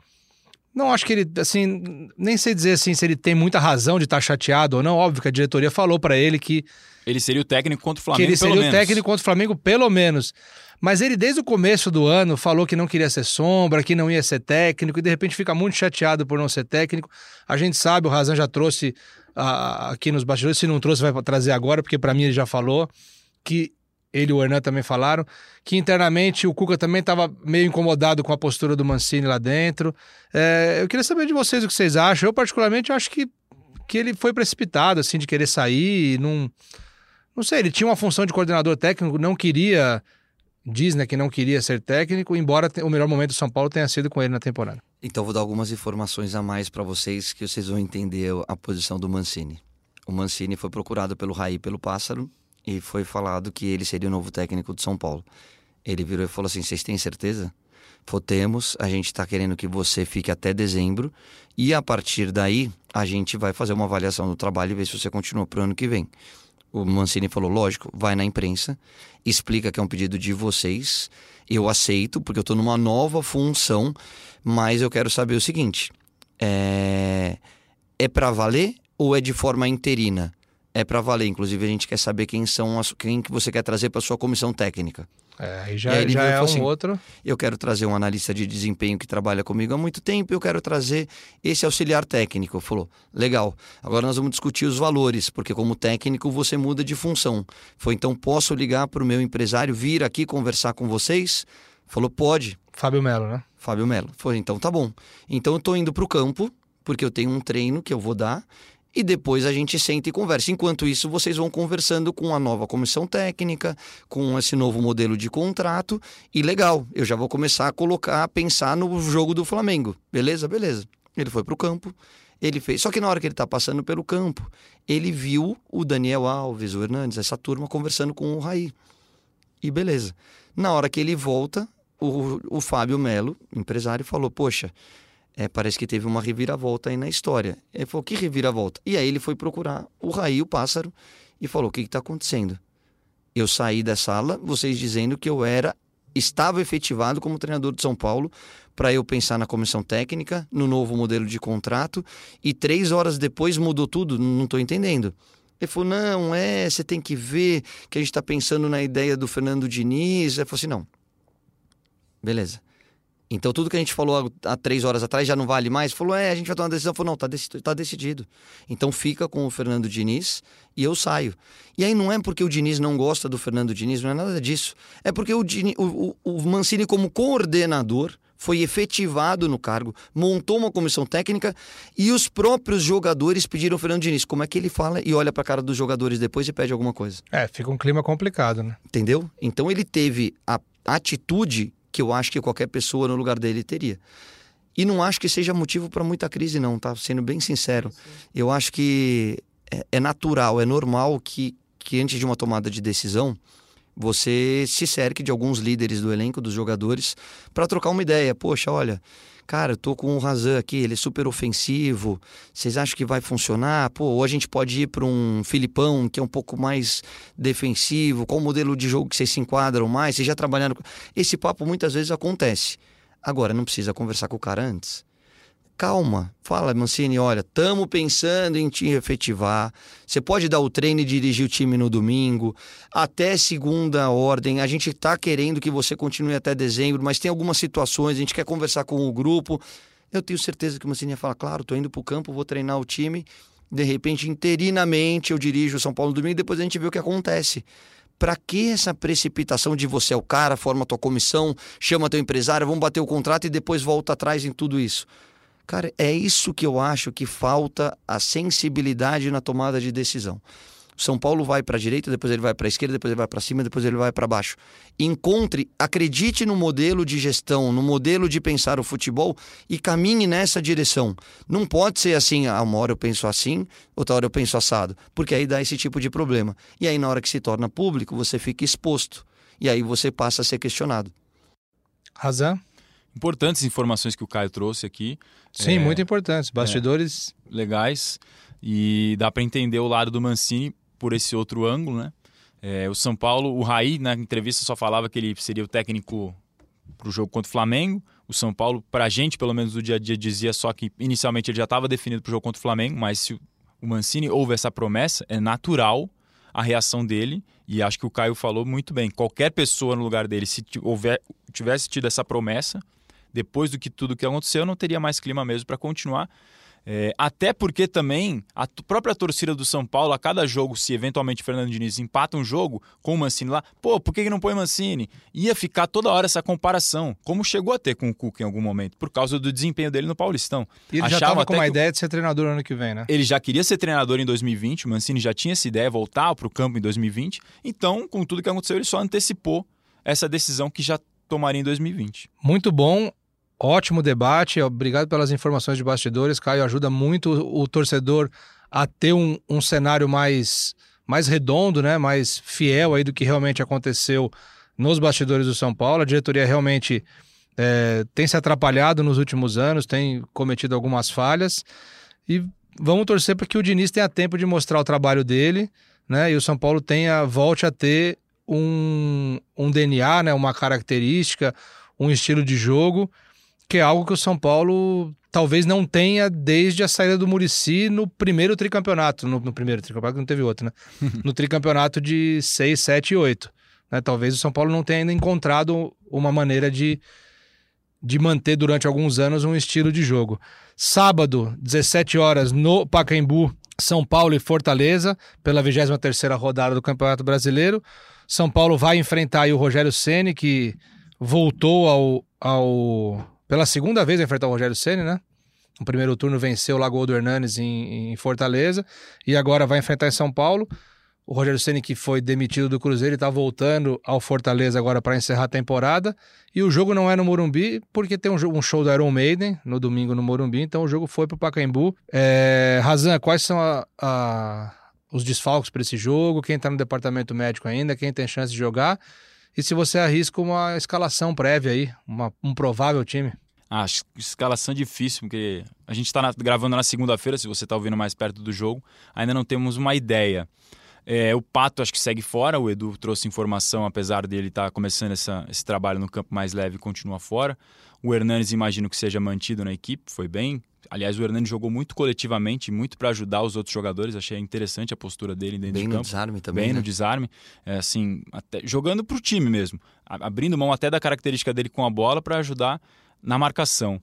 Não acho que ele, assim, nem sei dizer assim se ele tem muita razão de estar tá chateado ou não. Óbvio que a diretoria falou para ele que ele seria o técnico contra o Flamengo, que ele seria o menos. técnico contra o Flamengo, pelo menos. Mas ele, desde o começo do ano, falou que não queria ser sombra, que não ia ser técnico, e de repente fica muito chateado por não ser técnico. A gente sabe, o Razan já trouxe uh, aqui nos bastidores, se não trouxe, vai trazer agora, porque para mim ele já falou, que ele e o Hernan também falaram, que internamente o Cuca também estava meio incomodado com a postura do Mancini lá dentro. É, eu queria saber de vocês o que vocês acham. Eu, particularmente, acho que, que ele foi precipitado, assim, de querer sair e não. Não sei, ele tinha uma função de coordenador técnico, não queria diz né, que não queria ser técnico, embora o melhor momento do São Paulo tenha sido com ele na temporada. Então vou dar algumas informações a mais para vocês que vocês vão entender a posição do Mancini. O Mancini foi procurado pelo Raí pelo Pássaro e foi falado que ele seria o novo técnico de São Paulo. Ele virou e falou assim: Vocês têm certeza? Falou, temos, a gente está querendo que você fique até dezembro e a partir daí a gente vai fazer uma avaliação do trabalho e ver se você continua para o ano que vem. O Mancini falou: lógico, vai na imprensa, explica que é um pedido de vocês, eu aceito, porque eu estou numa nova função, mas eu quero saber o seguinte: é, é para valer ou é de forma interina? É para valer. Inclusive, a gente quer saber quem são as, quem que você quer trazer para sua comissão técnica. É, aí já, aí já é um assim, outro. Eu quero trazer um analista de desempenho que trabalha comigo há muito tempo, eu quero trazer esse auxiliar técnico. Falou, legal, agora nós vamos discutir os valores, porque como técnico você muda de função. Foi, então posso ligar para o meu empresário, vir aqui conversar com vocês? Falou, pode. Fábio Melo, né? Fábio Melo. Foi, então tá bom. Então eu tô indo para o campo, porque eu tenho um treino que eu vou dar e depois a gente senta e conversa. Enquanto isso, vocês vão conversando com a nova comissão técnica, com esse novo modelo de contrato e legal, eu já vou começar a colocar, a pensar no jogo do Flamengo. Beleza? Beleza. Ele foi para o campo, ele fez. Só que na hora que ele está passando pelo campo, ele viu o Daniel Alves, o Hernandes, essa turma conversando com o Raí. E beleza. Na hora que ele volta, o, o Fábio Melo, empresário, falou: Poxa, é, parece que teve uma reviravolta aí na história. Ele falou, que reviravolta? E aí ele foi procurar o Raí, o pássaro, e falou, o que está acontecendo? Eu saí da sala, vocês dizendo que eu era, estava efetivado como treinador de São Paulo, para eu pensar na comissão técnica, no novo modelo de contrato, e três horas depois mudou tudo, não estou entendendo. Ele falou, não, é, você tem que ver que a gente está pensando na ideia do Fernando Diniz. Ele falou assim, não, beleza. Então tudo que a gente falou há três horas atrás já não vale mais? Falou, é, a gente vai tomar uma decisão. Falou, não, tá, dec tá decidido. Então fica com o Fernando Diniz e eu saio. E aí não é porque o Diniz não gosta do Fernando Diniz, não é nada disso. É porque o, Diniz, o, o, o Mancini, como coordenador, foi efetivado no cargo, montou uma comissão técnica e os próprios jogadores pediram ao Fernando Diniz. Como é que ele fala e olha para a cara dos jogadores depois e pede alguma coisa? É, fica um clima complicado, né? Entendeu? Então ele teve a atitude que eu acho que qualquer pessoa no lugar dele teria. E não acho que seja motivo para muita crise, não, tá? Sendo bem sincero. Eu acho que é, é natural, é normal que, que antes de uma tomada de decisão, você se cerque de alguns líderes do elenco, dos jogadores, para trocar uma ideia. Poxa, olha, cara, eu tô com o Razan aqui, ele é super ofensivo. Vocês acham que vai funcionar? Pô, ou a gente pode ir para um Filipão, que é um pouco mais defensivo. Qual o modelo de jogo que vocês se enquadram mais? Vocês já trabalharam. Esse papo muitas vezes acontece. Agora, não precisa conversar com o cara antes calma. Fala, Mancini, olha, estamos pensando em te efetivar. Você pode dar o treino e dirigir o time no domingo, até segunda ordem. A gente está querendo que você continue até dezembro, mas tem algumas situações, a gente quer conversar com o grupo. Eu tenho certeza que o Mancini ia falar, claro, estou indo para o campo, vou treinar o time. De repente, interinamente, eu dirijo o São Paulo no domingo e depois a gente vê o que acontece. Para que essa precipitação de você é o cara, forma tua comissão, chama teu empresário, vamos bater o contrato e depois volta atrás em tudo isso? Cara, é isso que eu acho que falta a sensibilidade na tomada de decisão. São Paulo vai para a direita, depois ele vai para a esquerda, depois ele vai para cima, depois ele vai para baixo. Encontre, acredite no modelo de gestão, no modelo de pensar o futebol e caminhe nessa direção. Não pode ser assim, ah, uma hora eu penso assim, outra hora eu penso assado, porque aí dá esse tipo de problema. E aí na hora que se torna público, você fica exposto e aí você passa a ser questionado. Razão? Importantes informações que o Caio trouxe aqui. Sim, é, muito importantes. Bastidores é, legais. E dá para entender o lado do Mancini por esse outro ângulo, né? É, o São Paulo, o Raí, na entrevista, só falava que ele seria o técnico para o jogo contra o Flamengo. O São Paulo, para a gente, pelo menos no dia a dia, dizia só que inicialmente ele já estava definido para o jogo contra o Flamengo, mas se o Mancini houve essa promessa, é natural a reação dele. E acho que o Caio falou muito bem. Qualquer pessoa no lugar dele, se houver, tivesse tido essa promessa, depois do que tudo que aconteceu, não teria mais clima mesmo para continuar. É, até porque também a própria torcida do São Paulo, a cada jogo, se eventualmente Fernando Diniz empata um jogo com o Mancini lá, pô, por que, que não põe Mancini? Ia ficar toda hora essa comparação, como chegou a ter com o Cuca em algum momento, por causa do desempenho dele no Paulistão. E ele Achavam já estava com uma ideia de ser treinador ano que vem, né? Ele já queria ser treinador em 2020, o Mancini já tinha essa ideia, voltar para o campo em 2020. Então, com tudo que aconteceu, ele só antecipou essa decisão que já tomaria em 2020. Muito bom. Ótimo debate, obrigado pelas informações de bastidores. Caio ajuda muito o, torcedor a ter um, um cenário mais, mais redondo, né? mais fiel aí do que realmente aconteceu nos bastidores do São Paulo. A diretoria realmente é, tem se atrapalhado nos últimos anos, tem cometido algumas falhas e vamos torcer para que o Diniz tenha tempo de mostrar o trabalho dele, né? E o São Paulo tenha volte a ter um, um DNA, né? Uma característica, um estilo de jogo que é algo que o São Paulo talvez não tenha desde a saída do Murici no primeiro tricampeonato. No, no primeiro tricampeonato, não teve outro, né? no tricampeonato de 6, 7 e 8. Né? Talvez o São Paulo não tenha ainda encontrado uma maneira de, de manter durante alguns anos um estilo de jogo. Sábado, 17 horas, no Pacaembu, São Paulo e Fortaleza, pela 23 rodada do Campeonato Brasileiro. São Paulo vai enfrentar o Rogério Ceni que voltou ao, ao pela segunda vez enfrentar o Rogério Ceni, né? No primeiro turno venceu o Lagoa do Hernanes em, em, Fortaleza e agora vai enfrentar em São Paulo. O Rogério Ceni que foi demitido do Cruzeiro está voltando ao Fortaleza agora para encerrar a temporada. E o jogo não é no Morumbi porque tem um, um, show do Iron Maiden no domingo no Morumbi, então o jogo foi para o Pacaembu. É, Razan, quais são a, a, os desfalques para esse jogo? Quem está no departamento médico ainda? Quem tem chance de jogar? E se você arrisca uma escalação prévia aí, uma, um provável time? Ah, escalação difícil, porque a gente está gravando na segunda-feira, se você está ouvindo mais perto do jogo, ainda não temos uma ideia. É, o Pato acho que segue fora, o Edu trouxe informação, apesar dele estar tá começando essa, esse trabalho no campo mais leve, continua fora. O Hernanes imagino que seja mantido na equipe, foi bem. Aliás, o Hernani jogou muito coletivamente, muito para ajudar os outros jogadores. Achei interessante a postura dele dentro Bem de campo. Bem no desarme também. Bem né? no desarme. É, assim, até, jogando para o time mesmo. Abrindo mão até da característica dele com a bola para ajudar na marcação.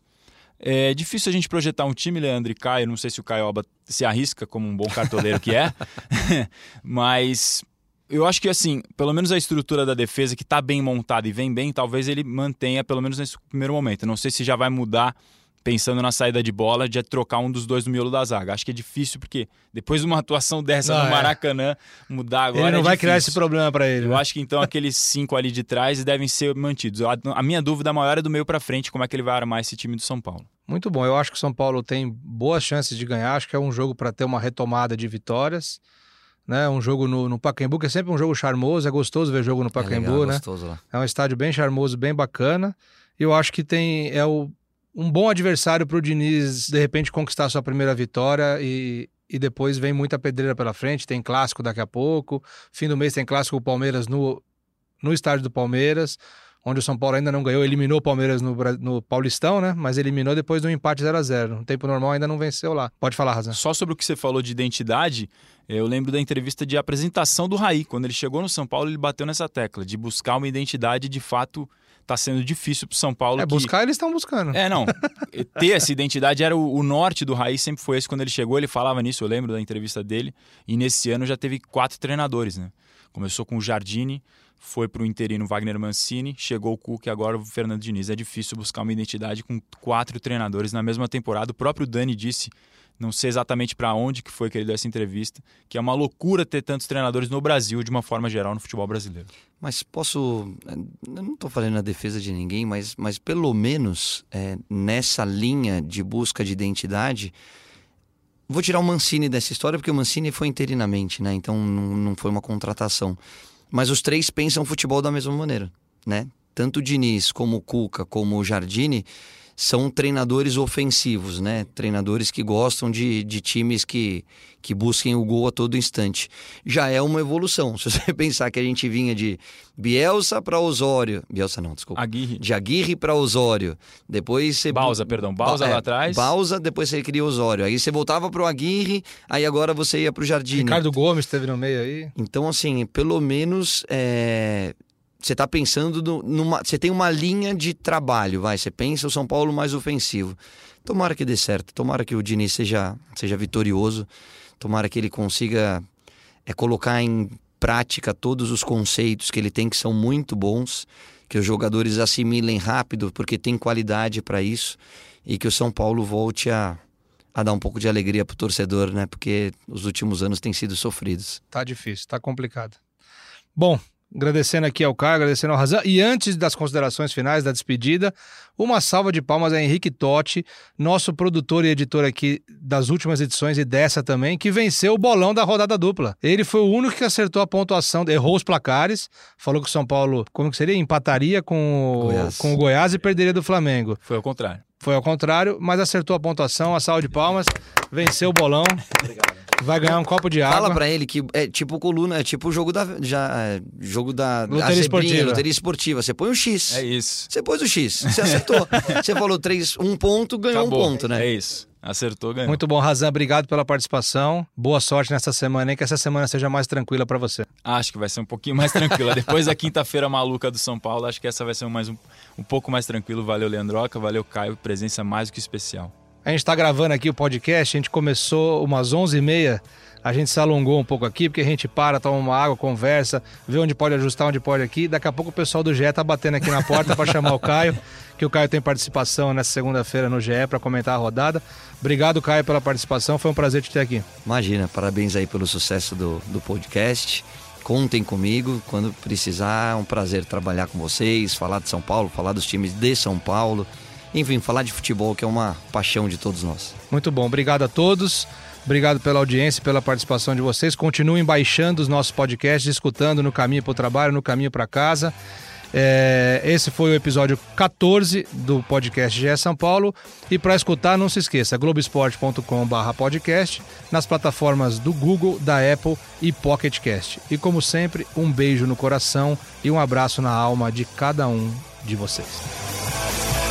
É difícil a gente projetar um time, Leandro e Caio. Não sei se o Caio se arrisca como um bom cartoleiro que é. Mas eu acho que assim, pelo menos a estrutura da defesa que está bem montada e vem bem, talvez ele mantenha pelo menos nesse primeiro momento. Não sei se já vai mudar pensando na saída de bola, de trocar um dos dois no miolo da zaga. Acho que é difícil, porque depois de uma atuação dessa Não, no é. Maracanã, mudar agora. Ele não é vai criar esse problema pra ele. Eu né? acho que então aqueles cinco ali de trás devem ser mantidos. A, a minha dúvida maior é do meio para frente, como é que ele vai armar esse time do São Paulo. Muito bom. Eu acho que o São Paulo tem boas chances de ganhar. Acho que é um jogo para ter uma retomada de vitórias. Né? Um jogo no, no Pacaembu, que é sempre um jogo charmoso. É gostoso ver jogo no É Pacaembu, legal, né? gostoso lá. É um estádio bem charmoso, bem bacana. E eu acho que tem é o, um bom adversário para o Diniz, de repente, conquistar sua primeira vitória e, e depois vem muita pedreira pela frente. Tem clássico daqui a pouco. Fim do mês tem clássico o Palmeiras no, no estádio do Palmeiras, onde o São Paulo ainda não ganhou. Eliminou o Palmeiras no, no Paulistão, né? Mas eliminou depois de um empate 0 a 0 No tempo normal ainda não venceu lá. Pode falar, Razan. Só sobre o que você falou de identidade, eu lembro da entrevista de apresentação do Raí. Quando ele chegou no São Paulo, ele bateu nessa tecla de buscar uma identidade de fato está sendo difícil para São Paulo. É, que- buscar eles estão buscando. É, não. Ter essa identidade era o, o norte do Raí, sempre foi esse. Quando ele chegou, ele falava nisso, eu lembro da entrevista dele. E nesse ano já teve quatro treinadores, né? Começou com o Jardine, foi para o interino Wagner Mancini, chegou o Cuca e agora o Fernando Diniz. É difícil buscar uma identidade com quatro treinadores na mesma temporada. O próprio Dani disse, não sei exatamente para onde que foi que ele deu essa entrevista, que é uma loucura ter tantos treinadores no Brasil, de uma forma geral, no futebol brasileiro. Mas posso. Eu não estou falando a defesa de ninguém, mas, mas pelo menos é, nessa linha de busca de identidade. Vou tirar o Mancini dessa história, porque o Mancini foi interinamente, né? Então não, não foi uma contratação. Mas os três pensam futebol da mesma maneira, né? Tanto o Diniz, como o Cuca, como o Jardine são treinadores ofensivos, né? Treinadores que gostam de, de times que, que busquem o gol a todo instante. Já é uma evolução. Se você pensar que a gente vinha de Bielsa para Osório. Bielsa não, desculpa. Aguirre. De Aguirre para Osório. Depois você. Bausa, perdão. Bausa Ba- lá é, atrás. Bausa, depois você cria Osório. Aí você voltava pro Aguirre, aí agora você ia pro Jardim. Ricardo Gomes esteve no meio aí. Então, assim, pelo menos é, você está pensando no- numa. Você tem uma linha de trabalho, vai. Você pensa o São Paulo mais ofensivo. Tomara que dê certo. Tomara que o Diniz seja, seja vitorioso. Tomara que ele consiga é, colocar em prática todos os conceitos que ele tem, que são muito bons. Que os jogadores assimilem rápido, porque tem qualidade para isso. E que o São Paulo volte a, a dar um pouco de alegria pro torcedor, né? Porque os últimos anos têm sido sofridos. Tá difícil, tá complicado. Bom, agradecendo aqui ao Caio, agradecendo ao Razan. E antes das considerações finais, da despedida, uma salva de palmas a Henrique Totti, nosso produtor e editor aqui das últimas edições e dessa também, que venceu o bolão da rodada dupla. Ele foi o único que acertou a pontuação, errou os placares, falou que o São Paulo, como que seria? Empataria com o Goiás. com o Goiás e perderia do Flamengo. Foi ao contrário. Foi ao contrário, mas acertou a pontuação, a salva de palmas, venceu o bolão. Vai ganhar um copo de água. Fala pra ele que é tipo coluna, é tipo o jogo da já é, jogo da Loteria esportiva. loteria esportiva. Você põe o X. É isso. Você pôs o X. Você acertou. você falou três, um ponto, ganhou Acabou. um ponto, né? É isso. Acertou, ganhou. Muito bom, Razan, obrigado pela participação. Boa sorte nessa semana, hein? Que essa semana seja mais tranquila pra você. Acho que vai ser um pouquinho mais tranquila. Depois da quinta-feira maluca do São Paulo, acho que essa vai ser mais um, um pouco mais tranquilo. Valeu, Leandroca. Valeu, Caio. Presença mais do que especial. A gente tá gravando aqui o podcast, a gente começou umas 11h30, a gente se alongou um pouco aqui, porque a gente para, toma uma água, conversa, vê onde pode ajustar, onde pode aqui. Daqui a pouco o pessoal do GE tá batendo aqui na porta para chamar o Caio, que o Caio tem participação nessa segunda-feira no GE para comentar a rodada. Obrigado, Caio, pela participação, foi um prazer te ter aqui. Imagina, parabéns aí pelo sucesso do, do podcast. Contem comigo quando precisar. É um prazer trabalhar com vocês, falar de São Paulo, falar dos times de São Paulo. Enfim, falar de futebol, que é uma paixão de todos nós. Muito bom, obrigado a todos. Obrigado pela audiência, pela participação de vocês. Continuem baixando os nossos podcasts, escutando no caminho para o trabalho, no caminho para casa. É, esse foi o episódio 14 do podcast GE São Paulo. E para escutar, não se esqueça, globesport.com/podcast nas plataformas do Google, da Apple e Pocket Cast. E como sempre, um beijo no coração e um abraço na alma de cada um de vocês.